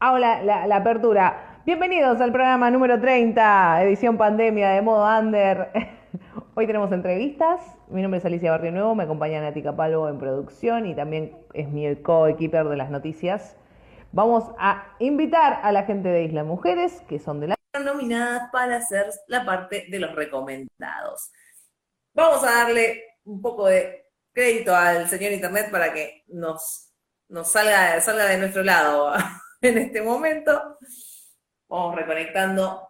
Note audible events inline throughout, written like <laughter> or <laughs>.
Hago la, apertura. Bienvenidos al programa número 30, edición pandemia de modo under. <laughs> Hoy tenemos entrevistas. Mi nombre es Alicia Barrio Nuevo, me acompaña Nati Capalvo en producción y también es mi co-equiper de las noticias. Vamos a invitar a la gente de Isla Mujeres, que son de la nominadas para hacer la parte de los recomendados. Vamos a darle un poco de crédito al señor Internet para que nos, nos salga, salga de nuestro lado <laughs> en este momento. Vamos reconectando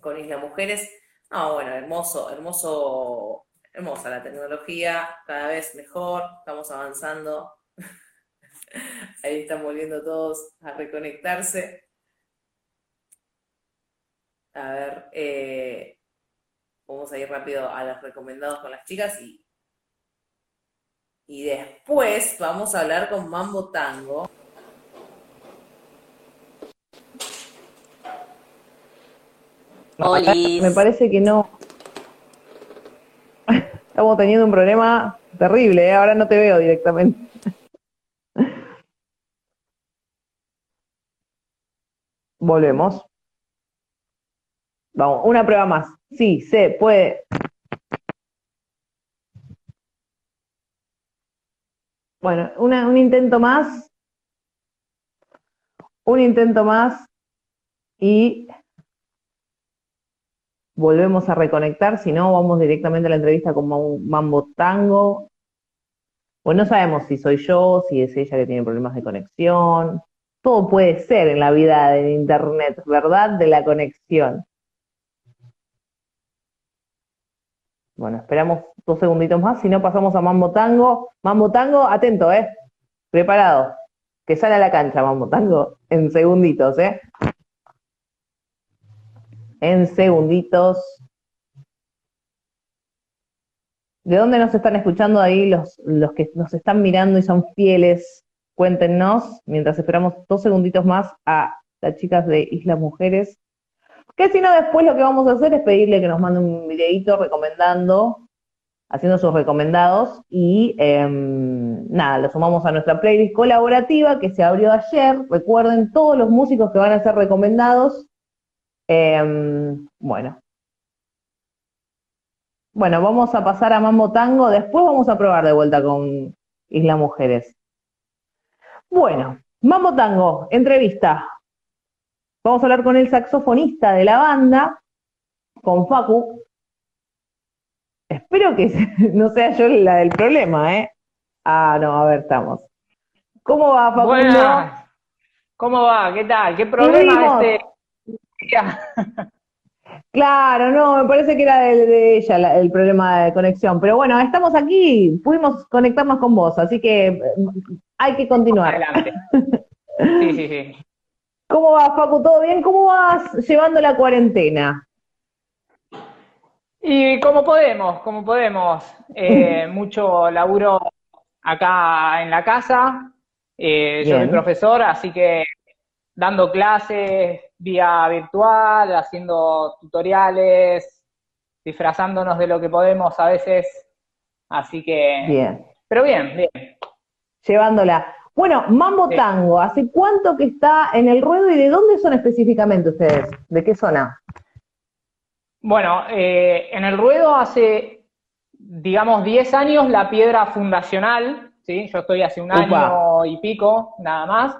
con Isla Mujeres. Ah, bueno, hermoso, hermoso, hermosa la tecnología, cada vez mejor, estamos avanzando. <laughs> Ahí están volviendo todos a reconectarse. A ver, eh, vamos a ir rápido a los recomendados con las chicas y, y después vamos a hablar con Mambo Tango. Me parece que no. Estamos teniendo un problema terrible, ¿eh? ahora no te veo directamente. Volvemos. Vamos, una prueba más. Sí, se puede. Bueno, una- un intento más. Un intento más. Y volvemos a reconectar, si no, vamos directamente a la entrevista con Mau- Mambo Tango. Pues no sabemos si soy yo, si es ella que tiene problemas de conexión. Todo puede ser en la vida del Internet, ¿verdad? De la conexión. Bueno, esperamos dos segunditos más, si no pasamos a Mambo Tango. Mambo Tango, atento, ¿eh? Preparado. Que sale a la cancha Mambo Tango en segunditos, ¿eh? en segunditos. ¿De dónde nos están escuchando ahí los, los que nos están mirando y son fieles? Cuéntenos, mientras esperamos dos segunditos más a las chicas de Islas Mujeres. Que si no, después lo que vamos a hacer es pedirle que nos mande un videito recomendando, haciendo sus recomendados, y em, nada, lo sumamos a nuestra playlist colaborativa que se abrió ayer. Recuerden todos los músicos que van a ser recomendados Em, bueno. Bueno, vamos a pasar a Mambo Tango. Después vamos a probar de vuelta con Isla Mujeres. Bueno, Mambo Tango, entrevista. Vamos a hablar con el saxofonista de la banda, con Facu. Espero que <laughs> no sea yo la del problema, ¿eh? Ah, no, a ver, estamos. ¿Cómo va, Facundo? Buenas. ¿Cómo va? ¿Qué tal? ¿Qué problema este? <laughs> Claro, no, me parece que era de, de ella la- el problema de conexión. Pero bueno, estamos aquí, pudimos conectarnos con vos, así que eh, hay que continuar. Adelante. <laughs> Sí, sí, sí. ¿Cómo va, Facu? ¿Todo bien? ¿Cómo vas llevando la cuarentena? Y como podemos, como podemos. Eh, <laughs> mucho laburo acá en la casa. Eh, yo soy profesor, así que dando clases vía virtual, haciendo tutoriales, disfrazándonos de lo que podemos a veces. Así que, Bien, pero bien, bien. llevándola. Bueno, Mambo Sí. Tango, ¿hace cuánto que está en el ruedo y de dónde son específicamente ustedes? ¿De qué zona? Bueno, eh, en el ruedo hace, digamos, 10 años la piedra fundacional, ¿sí? Yo estoy hace un Upa. año y pico, nada más,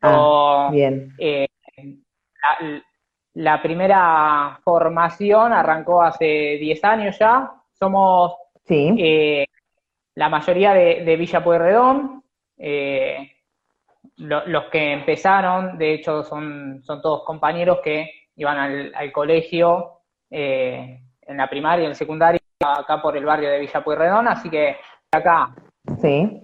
pero Bien, eh, la, la primera formación arrancó hace 10 años ya. Somos sí, eh, la mayoría de, de Villa Pueyrredón. Eh, lo- los que empezaron, de hecho, son, son todos compañeros que iban al, al colegio eh, en la primaria y en la secundaria, acá por el barrio de Villa Pueyrredón, así que acá. Sí.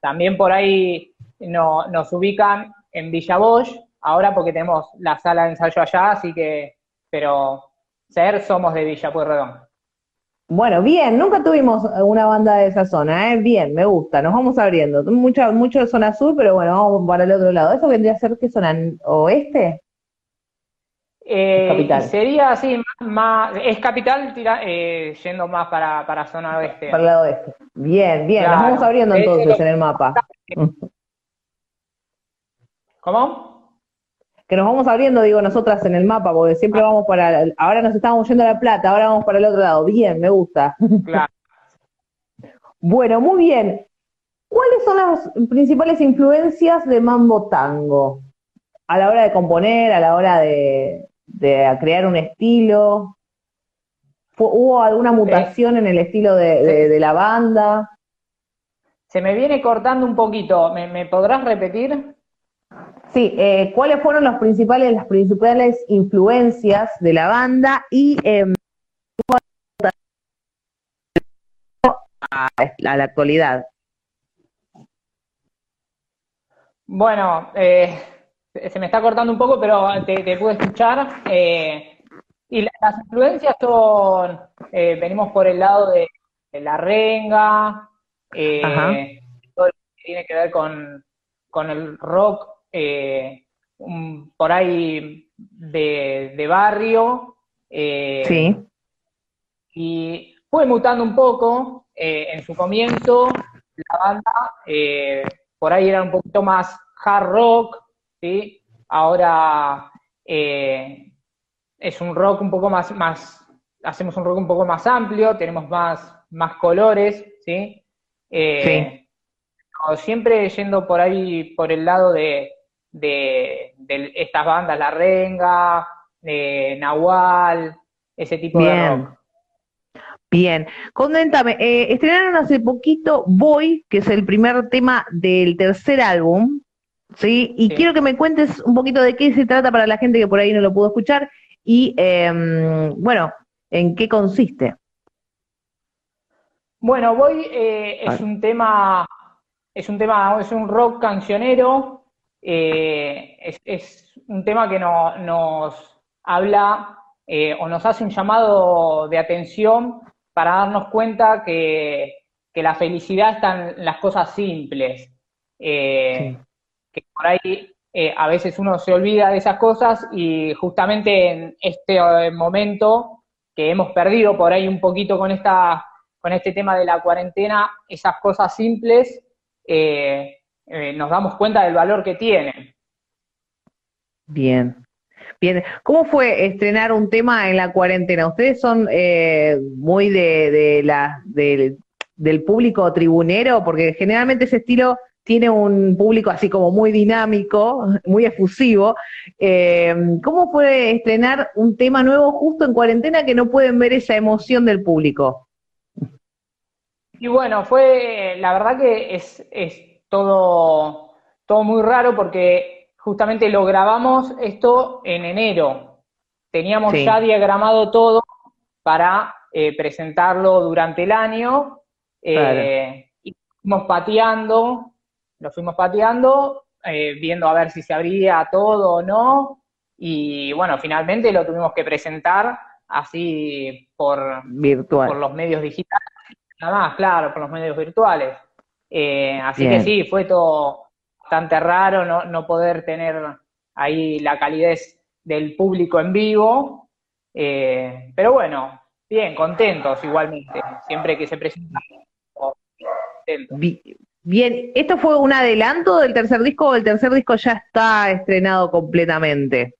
También por ahí no, nos ubican en Villa Bosch, ahora porque tenemos la sala de ensayo allá, así que, pero ser somos de Villa Pueyrredón. Bueno, bien, nunca tuvimos una banda de esa zona, ¿eh? Bien, me gusta, nos vamos abriendo. Mucho, mucho de zona sur, pero bueno, vamos para el otro lado. ¿Eso vendría a ser qué zona oeste? Eh, capital. Sería así, más, es capital eh, yendo más para, para zona oeste. Para el lado oeste. Bien, bien, nos vamos abriendo entonces en el mapa. <laughs> ¿Cómo? Que nos vamos abriendo, digo, nosotras en el mapa, porque siempre vamos para, ahora nos estamos yendo a La Plata, ahora vamos para el otro lado. Bien, me gusta. Claro. <laughs> bueno, muy bien. ¿Cuáles son las principales influencias de Mambo Tango? A la hora de componer, a la hora de, crear un estilo. ¿Hubo alguna mutación en el estilo de, la banda? Se me viene cortando un poquito. ¿Me, podrás repetir? Sí, eh, ¿cuáles fueron los principales, las principales influencias de la banda y eh, a, la actualidad? Bueno, eh, se me está cortando un poco, pero te, puedo escuchar. Eh, y las influencias son, venimos por el lado de, la renga, todo lo que tiene que ver con, con el rock eh, por ahí de, barrio. Eh, sí. Y fue mutando un poco. Eh, en su comienzo, la banda por ahí era un poquito más hard rock, ¿sí? Ahora es un rock un poco más, más, hacemos un rock un poco más amplio, tenemos más, más colores, ¿sí? sí. Siempre yendo por ahí, por el lado de, de, estas bandas, La Renga, de Nahual, ese tipo de rock. Bien, coméntame, eh, estrenaron hace poquito Boy, que es el primer tema del tercer álbum, ¿sí? Y quiero que me cuentes un poquito de qué se trata para la gente que por ahí no lo pudo escuchar y, em, bueno, en qué consiste. Bueno, Boy eh, es un tema, es un tema, es un rock cancionero, eh, es, un tema que nos habla eh, o nos hace un llamado de atención para darnos cuenta que, la felicidad está en las cosas simples. Eh, que por ahí a veces uno se olvida de esas cosas y justamente en este momento que hemos perdido por ahí un poquito con esta con este tema de la cuarentena, esas cosas simples eh, nos damos cuenta del valor que tiene. Bien. Bien, ¿cómo fue estrenar un tema en la cuarentena? Ustedes son eh, muy de, la, del público tribunero, porque generalmente ese estilo tiene un público así como muy dinámico, muy efusivo. Eh, ¿Cómo fue estrenar un tema nuevo justo en cuarentena que no pueden ver esa emoción del público? Y bueno, fue, la verdad que es, es todo, todo muy raro porque justamente lo grabamos esto en enero. Teníamos ya diagramado todo para eh, presentarlo durante el año eh, y fuimos pateando, lo fuimos pateando, eh, viendo a ver si se abría todo o no. Y bueno, finalmente lo tuvimos que presentar así por, Virtual. por los medios digitales, nada más, claro, por los medios virtuales. Eh, así que sí, fue todo bastante raro no, no, poder tener ahí la calidez del público en vivo. Eh, pero bueno, bien, contentos igualmente, siempre que se presenta. Bien, ¿esto fue un adelanto del tercer disco o el tercer disco ya está estrenado completamente?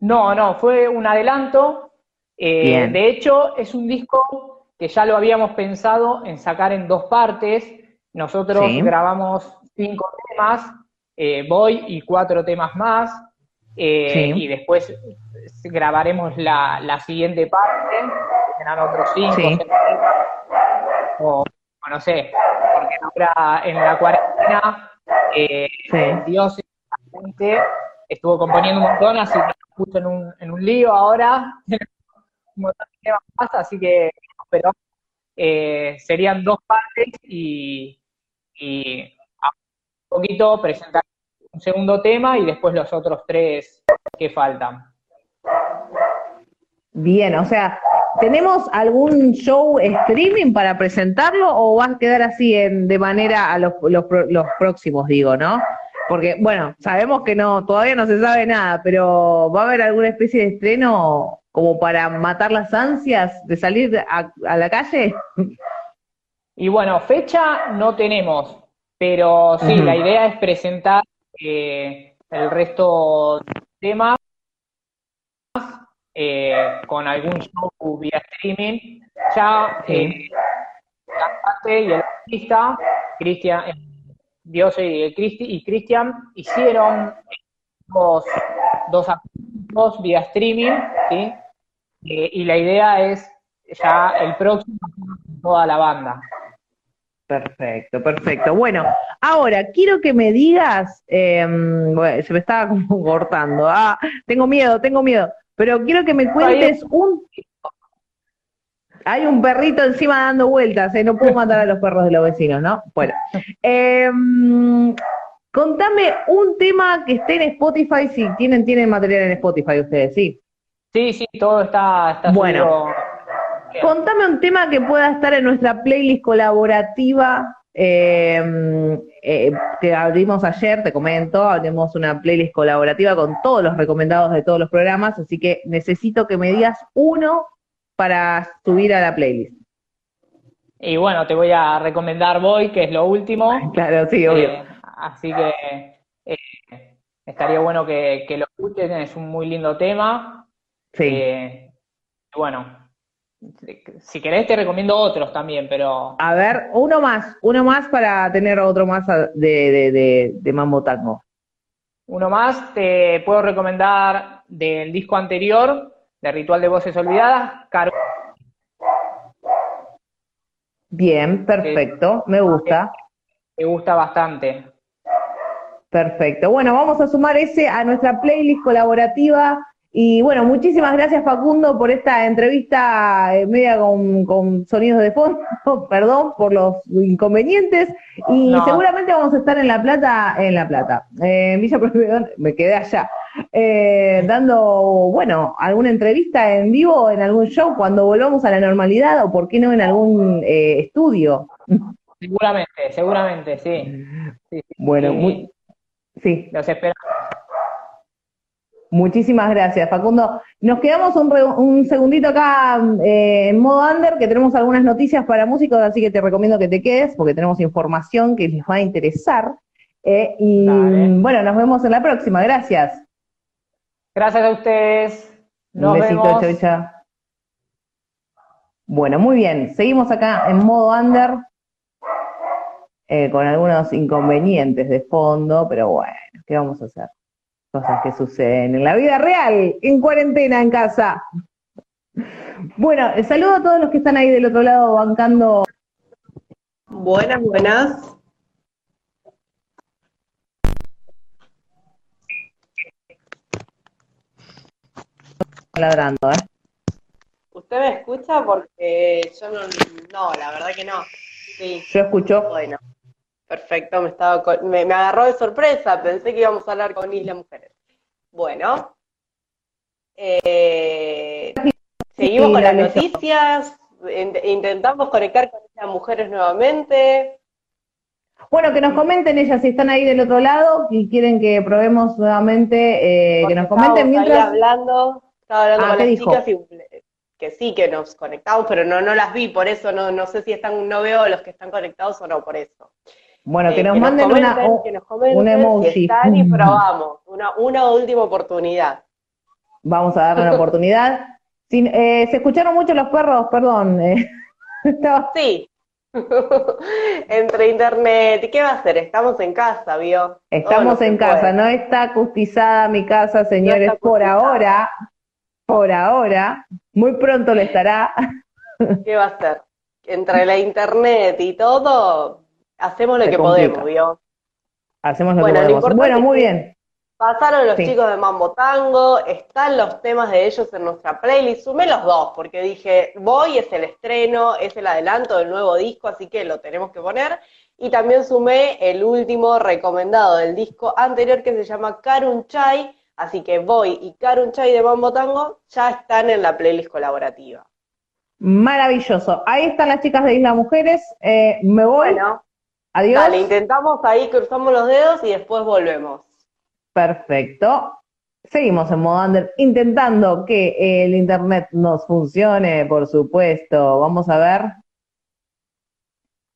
No, no, fue un adelanto. Eh, de hecho, es un disco que ya lo habíamos pensado en sacar en dos partes. Nosotros grabamos cinco temas, eh, voy y cuatro temas más, eh, y después grabaremos la, siguiente parte, serán otros cinco, o, no sé, porque ahora en la cuarentena eh, Dios estuvo componiendo un montón, así que justo en un, en un lío ahora, <laughs> así que, pero eh, serían dos partes y, y un poquito presentar un segundo tema y después los otros tres que faltan. Bien, o sea, ¿tenemos algún show streaming para presentarlo o va a quedar así en, de manera a los, los, los próximos, digo, ¿no? Porque, bueno, sabemos que no, todavía no se sabe nada, pero ¿va a haber alguna especie de estreno como para matar las ansias de salir a, a la calle? Y bueno, fecha no tenemos, pero sí, la idea es presentar eh, el resto de temas eh, con algún show vía streaming. Ya eh, la parte y el artista, Cristian, eh, Dios y Cristian, hicieron dos, dos vía streaming, ¿sí? y la idea es ya el próximo toda la banda. Perfecto, perfecto. Bueno, ahora quiero que me digas, em, bueno, se me estaba <laughs> como cortando, ah, tengo miedo, tengo miedo, pero quiero que me cuentes un... Hay un perrito encima dando vueltas, ¿eh? no puedo matar a los perros de los vecinos, ¿no? Bueno, em, contame un tema que esté en Spotify, si tienen, tienen material en Spotify ustedes, ¿sí? Sí, sí, todo está, está bueno. Contame un tema que pueda estar en nuestra playlist colaborativa eh, eh, que abrimos ayer, te comento, abrimos una playlist colaborativa con todos los recomendados de todos los programas, así que necesito que me digas uno para subir a la playlist. Y bueno, te voy a recomendar Boy, que es lo último. Claro, sí, obvio. Eh, así que estaría bueno que, que, lo escuchen, es un muy lindo tema. Sí. bueno, si querés te recomiendo otros también, pero... A ver, uno más, uno más para tener otro más de, de, de, Mambo Tango. Uno más, te puedo recomendar del disco anterior, de Ritual de Voces Olvidadas, Caro. Bien, perfecto, me gusta. Me gusta bastante. Perfecto. Bueno, vamos a sumar ese a nuestra playlist colaborativa y bueno, muchísimas gracias Facundo por esta entrevista eh, media con, sonidos de fondo, <laughs> perdón por los inconvenientes, y seguramente vamos a estar en La Plata, en La Plata, eh, en Villa <laughs> me quedé allá, eh, dando, bueno, alguna entrevista en vivo, en algún show, cuando volvamos a la normalidad, o por qué no en algún estudio. Seguramente, seguramente, sí. bueno, muy... Sí. Los esperamos. Muchísimas gracias, Facundo. Nos quedamos un, segundito acá eh, en modo under, que tenemos algunas noticias para músicos, así que te recomiendo que te quedes, porque tenemos información que les va a interesar. Eh, y bueno, nos vemos en la próxima. Gracias. Gracias a ustedes. un besito, chau, Bueno, muy bien. Seguimos acá en modo under, eh, con algunos inconvenientes de fondo, pero bueno, ¿qué vamos a hacer? Cosas que suceden en la vida real, en cuarentena en casa. Bueno, saludo a todos los que están ahí del otro lado bancando. Buenas, buenas. Ladrando, ¿eh? ¿Usted me escucha? Porque yo no, no, la verdad que no. Sí. Yo escucho. Bueno. Perfecto, me, estaba me, agarró de sorpresa, pensé que íbamos a hablar con Isla Mujeres. Bueno, eh, seguimos con las noticias, intentamos conectar con Isla Mujeres nuevamente. Bueno, que nos comenten ellas si están ahí del otro lado y quieren que probemos nuevamente, eh, que nos comenten mientras... hablando, estaba hablando ah, con las chicas y que sí que nos conectamos, pero no, no las vi, por eso no, no sé si están, no veo los que están conectados o no, por eso. Bueno, que nos manden una, una emoji. y probamos, una, una última oportunidad. Vamos a darle una <laughs> oportunidad. Eh, se escucharon mucho los perros, perdón. Eh. <laughs> Sí. <laughs> Entre internet, ¿y qué va a hacer? Estamos en casa, ¿vio? Estamos en casa, no está acustizada mi casa, señores, por ahora. Por ahora. Muy pronto le estará. ¿Qué va a hacer? Entre la internet y todo, Hacemos lo que podemos, ¿vio? Hacemos lo que podemos. Bueno, muy bien. Pasaron los chicos de Mambo Tango, están los temas de ellos en nuestra playlist. Sumé los dos porque dije, voy, es el estreno, es el adelanto del nuevo disco, así que lo tenemos que poner. Y también sumé el último recomendado del disco anterior que se llama Karun Chai, así que voy y Karun Chai de Mambo Tango ya están en la playlist colaborativa. Maravilloso. Ahí están las chicas de Isla Mujeres. Eh, me voy. Bueno, adiós. Dale, intentamos ahí, cruzamos los dedos y después volvemos. Perfecto. Seguimos en modo under intentando que el internet nos funcione, por supuesto. Vamos a ver.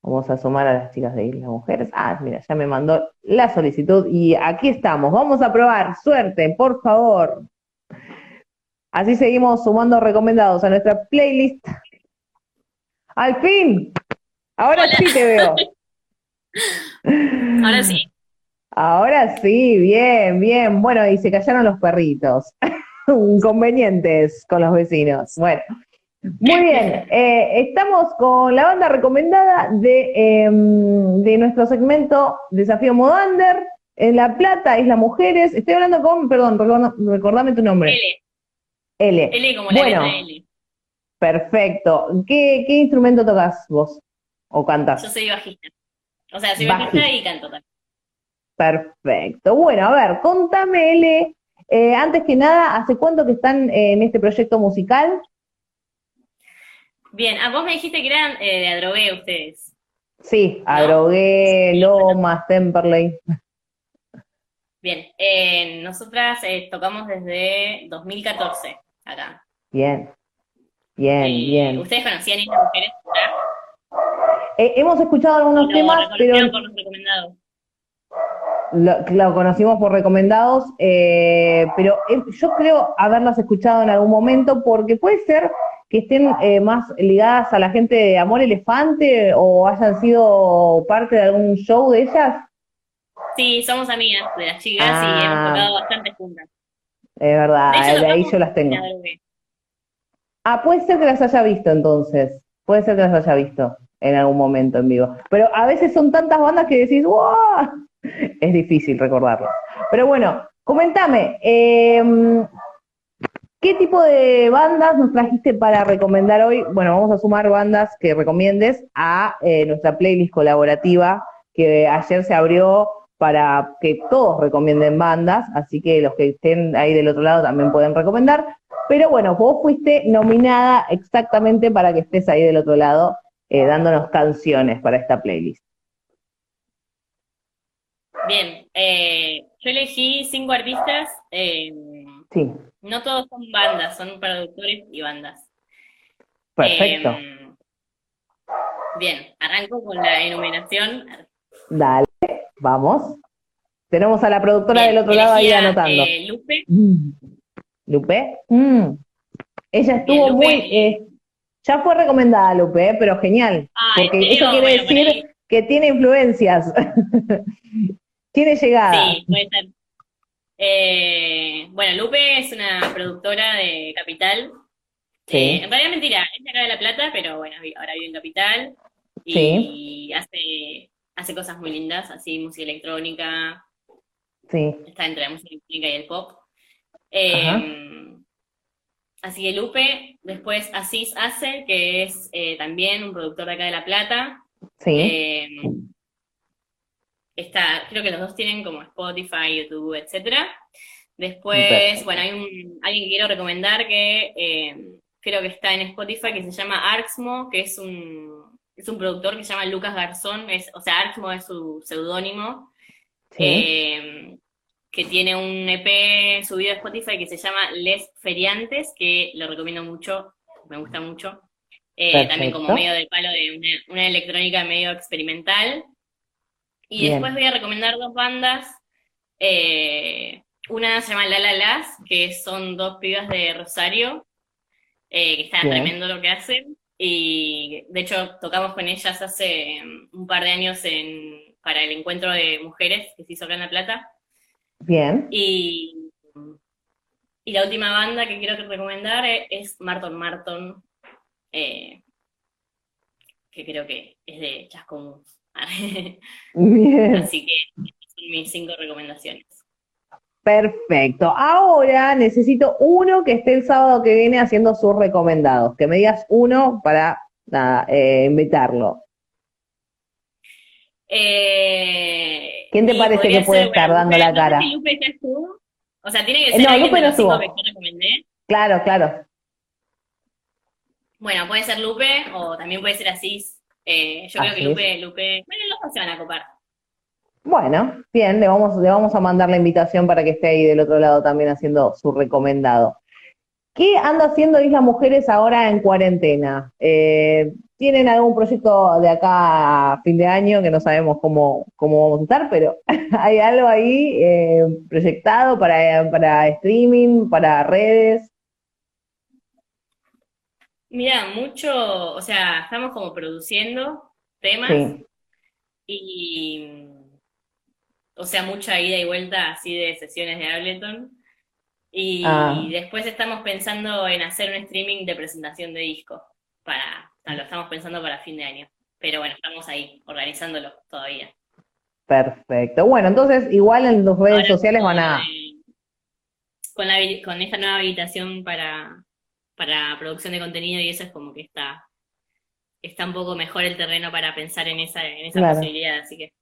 Vamos a sumar a las chicas de Isla Mujeres. Ah, mira, ya me mandó la solicitud y aquí estamos. Vamos a probar. Suerte, por favor. Así seguimos sumando recomendados a nuestra playlist. Al fin. Ahora sí te veo. <laughs> Ahora sí. Ahora sí, bien, bien. Bueno, y se callaron los perritos. <laughs> Inconvenientes con los vecinos. Bueno, muy bien. Eh, estamos con la banda recomendada de, em, de nuestro segmento Desafío Modander. En La Plata, Isla Mujeres. Estoy hablando con, perdón, recordame tu nombre. L. L. L como la bueno, L. Perfecto. ¿Qué, ¿Qué instrumento tocas vos? ¿O cantas? Yo soy bajista. O sea, soy bajista, y canto también. Perfecto. Bueno, a ver, contame, L, eh, antes que nada, ¿hace cuánto que están en este proyecto musical? Bien, a ah, vos me dijiste que eran eh, de Adrogué ustedes. Sí, Adrogué, Lomas, Temperley. Bien, eh, nosotras tocamos desde 2014 acá. Bien, bien, bien. ¿Ustedes conocían a estas mujeres? Hemos escuchado algunos temas, pero... Por los recomendados lo, conocimos por recomendados, eh, pero eh, yo creo haberlas escuchado en algún momento porque puede ser que estén eh, más ligadas a la gente de Amor Elefante o hayan sido parte de algún show de ellas. Sí, somos amigas de las chicas y hemos ah. tocado bastante juntas. Es verdad, de, ahí yo las tengo. Ah, puede ser que las haya visto entonces. Puede ser que las haya visto en algún momento en vivo. Pero a veces son tantas bandas que decís, ¡wow! es difícil recordarlo. Pero bueno, comentame, em, ¿qué tipo de bandas nos trajiste para recomendar hoy? Bueno, vamos a sumar bandas que recomiendes a eh, nuestra playlist colaborativa que ayer se abrió para que todos recomienden bandas, así que los que estén ahí del otro lado también pueden recomendar. Pero bueno, vos fuiste nominada exactamente para que estés ahí del otro lado eh, dándonos canciones para esta playlist. Bien, eh, yo elegí cinco artistas. Eh, sí. No todos son bandas, son productores y bandas. Perfecto. Eh, bien, arranco con la enumeración. Dale, vamos. Tenemos a la productora del otro lado ahí anotando. Lupe. Mm. Lupe. Mm. Ella estuvo muy. Ya fue recomendada Lupe, pero genial. porque eso quiere decir que tiene influencias. <laughs> Tiene llegada. Sí, puede ser. Eh, bueno, Lupe es una productora de Capital. Sí. Eh, en realidad mentira, es de acá de La Plata, pero bueno, ahora vive en Capital. Y hace, hace cosas muy lindas, así música electrónica. Sí. Está entre la música electrónica y el pop. Eh, así que Lupe, después Asís Ace, que es también un productor de acá de La Plata. Sí está, creo que los dos tienen como Spotify, YouTube, etcétera. Después, bueno, hay un, alguien que quiero recomendar que eh, creo que está en Spotify que se llama Arxmo, que es un, es un productor que se llama Lucas Garzón, es, o sea, Arxmo es su seudónimo, eh, que tiene un EP subido a Spotify que se llama Les Feriantes, que lo recomiendo mucho, me gusta mucho. Eh, también como medio del palo de una, una electrónica medio experimental. Y después voy a recomendar dos bandas. Eh, una se llama La La Las, que son dos pibas de Rosario, eh, que están tremendo lo que hacen. Y de hecho tocamos con ellas hace mm, un par de años en, para el encuentro de mujeres que se hizo acá en La Plata. Bien. Y, y la última banda que quiero recomendar es Marton Marton, eh, que creo que es de Chascomús. <laughs> Así que son mis cinco recomendaciones. Perfecto. Ahora necesito uno que esté el sábado que viene haciendo sus recomendados. Que me digas uno para eh, invitarlo. Eh, ¿Quién te parece que puede estar dando la cara? Lupe ya estuvo. O sea, tiene que ser no, Lupe yo recomendé. Claro, claro. Bueno, puede ser Lupe o también puede ser Asís. Eh, yo creo que Lupe, Lupe, bueno, los dos se van a copar. Bueno, bien, le vamos, le vamos a mandar la invitación para que esté ahí del otro lado también haciendo su recomendado. ¿Qué anda haciendo Isla Mujeres ahora en cuarentena? Eh, ¿Tienen algún proyecto de acá a fin de año que no sabemos cómo, cómo vamos a estar, pero <laughs> hay algo ahí eh, proyectado para, para streaming, para redes? Mira, mucho, o sea, estamos como produciendo temas y, o sea, mucha ida y vuelta así de sesiones de Ableton. Y, ah. después estamos pensando en hacer un streaming de presentación de disco. Para, lo estamos pensando para fin de año. Pero bueno, estamos ahí, organizándolo todavía. Perfecto. Bueno, entonces igual en tus redes sociales van a... con, la, con esta nueva habilitación para, para producción de contenido y eso es como que está, está un poco mejor el terreno para pensar en esa, en esa posibilidad, así que.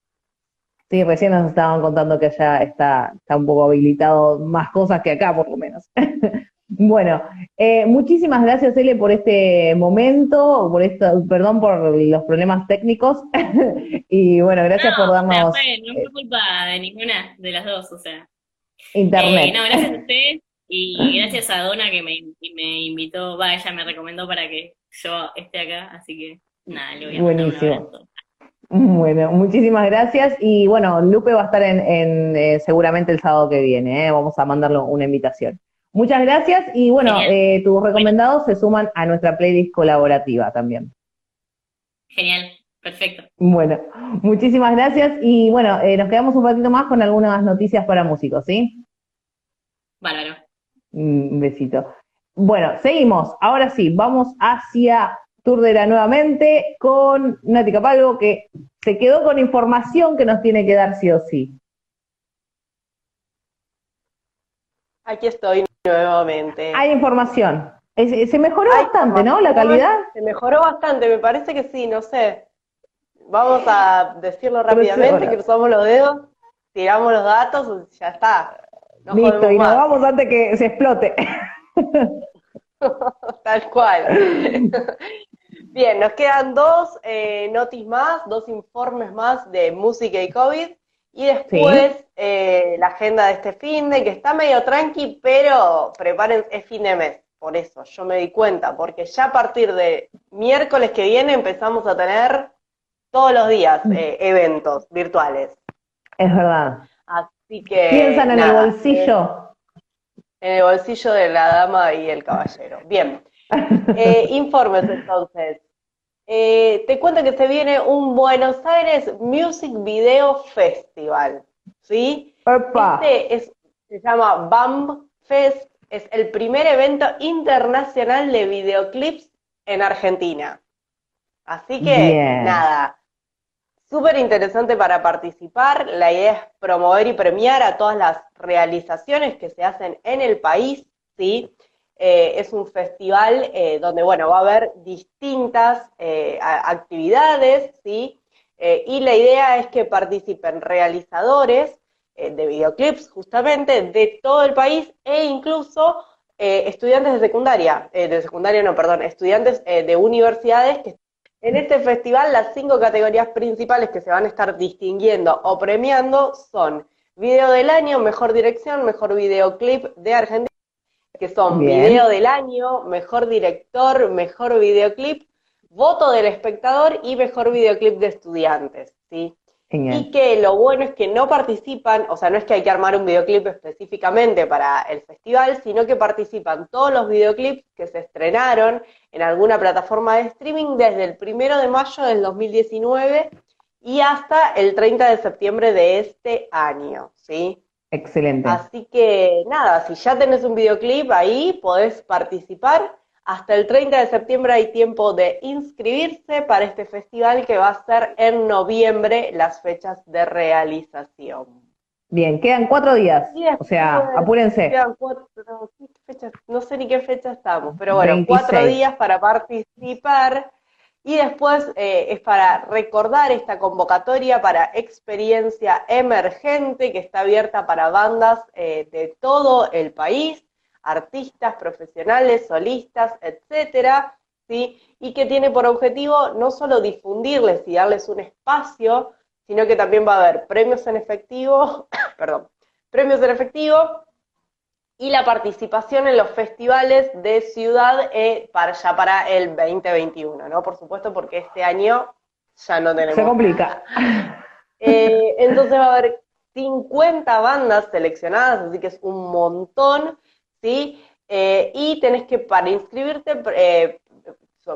Sí, recién nos estaban contando que ya está, está un poco habilitado más cosas que acá, por lo menos. <laughs> bueno, eh, muchísimas gracias, Ele, por este momento, por esto, perdón por los problemas técnicos. <laughs> y bueno, gracias por darnos. no fue culpa de ninguna de las dos, o sea. Internet. Eh, no, gracias a <laughs> ustedes. Y gracias a Donna que me, me invitó, va, ella me recomendó para que yo esté acá, así que nada, le voy a Buenísimo. Bueno, muchísimas gracias. Y bueno, Lupe va a estar en, eh, seguramente el sábado que viene. ¿eh? Vamos a mandarle una invitación. Muchas gracias. Y bueno, eh, tus recomendados se suman a nuestra playlist colaborativa también. Genial, perfecto. Bueno, muchísimas gracias. Y bueno, nos quedamos un ratito más con algunas noticias para músicos, ¿sí? Bárbaro. Un besito. Bueno, seguimos. Ahora sí, vamos hacia Turdera nuevamente con Nati Capalgo, que se quedó con información que nos tiene que dar sí o sí. Aquí estoy nuevamente. Hay información. Se mejoró bastante, ¿no? La calidad. Se mejoró bastante, me parece que sí, no sé. Vamos a decirlo rápidamente, cruzamos los dedos, tiramos los datos, ya está. Listo, y nos vamos antes que se explote. <laughs> Tal cual. Bien, nos quedan dos eh, notis más, dos informes más de música y COVID. Y después eh, la agenda de este fin de que está medio tranqui, pero preparen, es fin de mes. Por eso yo me di cuenta, porque ya a partir de miércoles que viene empezamos a tener todos los días mm. eh, eventos virtuales. Es verdad. Piensan en el bolsillo. En el bolsillo de la dama y el caballero. Bien. <laughs> Eh, informes entonces. Eh, te cuento que se viene un Buenos Aires Music Video Festival. ¿Sí? Este es, se llama BAM Fest. Es el primer evento internacional de videoclips en Argentina. Así que, nada, Súper interesante para participar. La idea es promover y premiar a todas las realizaciones que se hacen en el país, ¿sí? Eh, es un festival eh, donde, bueno, va a haber distintas eh, actividades, ¿sí? y la idea es que participen realizadores de videoclips, justamente, de todo el país e incluso estudiantes de secundaria, de secundaria no, perdón, estudiantes de universidades que en este festival las cinco categorías principales que se van a estar distinguiendo o premiando son Video del Año, Mejor Dirección, Mejor Videoclip de Argentina, que son Video del Año, Mejor Director, Mejor Videoclip, Voto del Espectador y Mejor Videoclip de Estudiantes, ¿sí? Y que lo bueno es que no participan, o sea, no es que hay que armar un videoclip específicamente para el festival, sino que participan todos los videoclips que se estrenaron en alguna plataforma de streaming desde el primero de mayo del 2019 y hasta el 30 de septiembre de este año, ¿sí? Excelente. Así que nada, si ya tenés un videoclip ahí, podés participar hasta el 30 de septiembre hay tiempo de inscribirse para este festival que va a ser en noviembre las fechas de realización. Bien, quedan cuatro días. O sea, apúrense. Quedan cuatro, no sé ni qué fecha estamos, pero bueno, cuatro días para participar. Y después eh, es para recordar esta convocatoria para experiencia emergente que está abierta para bandas eh, de todo el país, artistas, profesionales, solistas, etcétera, ¿sí? Y que tiene por objetivo no solo difundirles y darles un espacio, sino que también va a haber premios en efectivo, <coughs> perdón, premios en efectivo y la participación en los festivales de ciudad eh, para ya para el 2021, ¿no? Por supuesto, porque este año ya no tenemos. Se complica. Eh, entonces va a haber 50 bandas seleccionadas, así que es un montón, ¿sí? Eh, y tenés que, para inscribirte,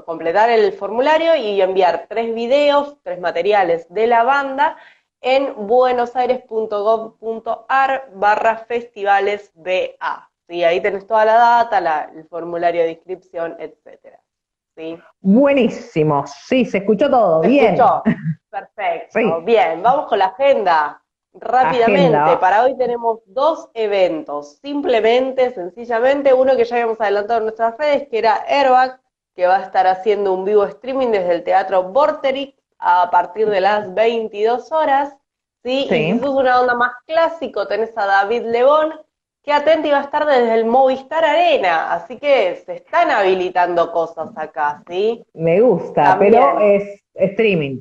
completar el formulario y enviar tres videos, tres materiales de la banda en buenosaires.gov.ar barra festivales BA. ¿sí? Ahí tenés toda la data, el formulario de inscripción, etcétera. ¿sí? Buenísimo, sí, se escuchó todo, bien. Escuchó? <laughs> Perfecto, bien, vamos con la agenda. Rápidamente, para hoy tenemos dos eventos, simplemente, sencillamente, uno que ya habíamos adelantado en nuestras redes, que era Airbag, que va a estar haciendo un vivo streaming desde el Teatro Vorterix a partir de las 22 horas. ¿sí? Y si sos una onda más clásico, tenés a David Lebón, que atenti va a estar desde el Movistar Arena, así que se están habilitando cosas acá, ¿sí? Me gusta, pero es streaming.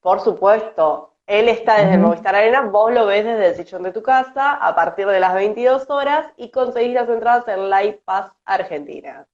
Por supuesto, él está desde el Movistar Arena, vos lo ves desde el sillón de tu casa a partir de las 22 horas y conseguís las entradas en Live Pass Argentina.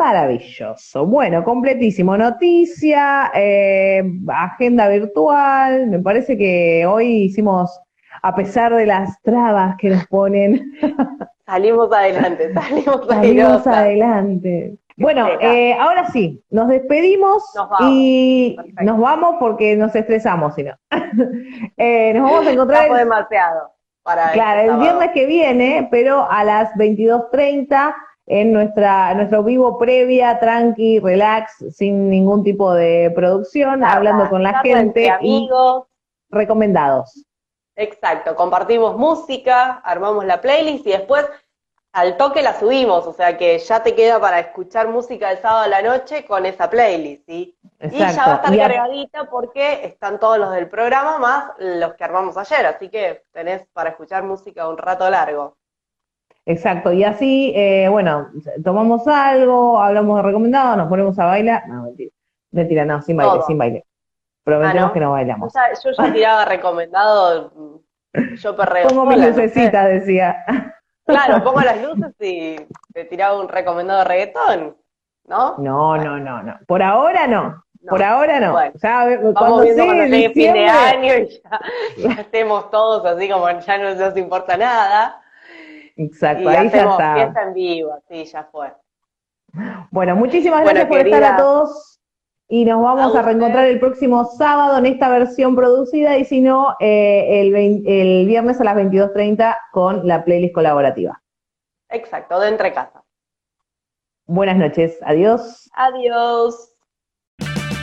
Maravilloso. Bueno, completísimo. Noticia, eh, agenda virtual. Me parece que hoy hicimos, a pesar de las trabas que nos ponen. <laughs> salimos adelante, salimos, salimos adelante. Bueno, eh, ahora sí, nos despedimos y nos vamos porque nos estresamos, si no. <laughs> Eh, nos vamos a encontrar. demasiado. Para claro, este el viernes que viene, pero a las 22.30 en nuestra, nuestro vivo previa, tranqui, relax, sin ningún tipo de producción, hablando con la gente amigos. y recomendados. Exacto, compartimos música, armamos la playlist y después al toque la subimos, o sea que ya te queda para escuchar música el sábado a la noche con esa playlist, ¿sí? Y ya va a estar cargadita porque están todos los del programa más los que armamos ayer, así que tenés para escuchar música un rato largo. Exacto, y así, eh, bueno, tomamos algo, hablamos de recomendados, nos ponemos a bailar. No, mentira. Mentira, no, sin baile, sin baile. Prometemos ah, que no bailamos. yo ya tiraba recomendado, yo perreo. Pongo mis lucecitas, decía. Claro, pongo las luces y te tiraba un recomendado reggaetón, ¿no? No, no, no, no. Por ahora no. Por ahora no. Bueno, vamos viendo cuando llegue fin de año y ya, ya, estemos todos así como ya no nos importa nada. Exacto, ahí ya está. Fiesta en vivo, sí, ya fue. Bueno, muchísimas gracias por estar a todos y nos vamos a, reencontrar el próximo sábado en esta versión producida y si no, eh, el, el viernes a las 22.30 con la playlist colaborativa. Exacto, de entre casa. Buenas noches, adiós. Adiós.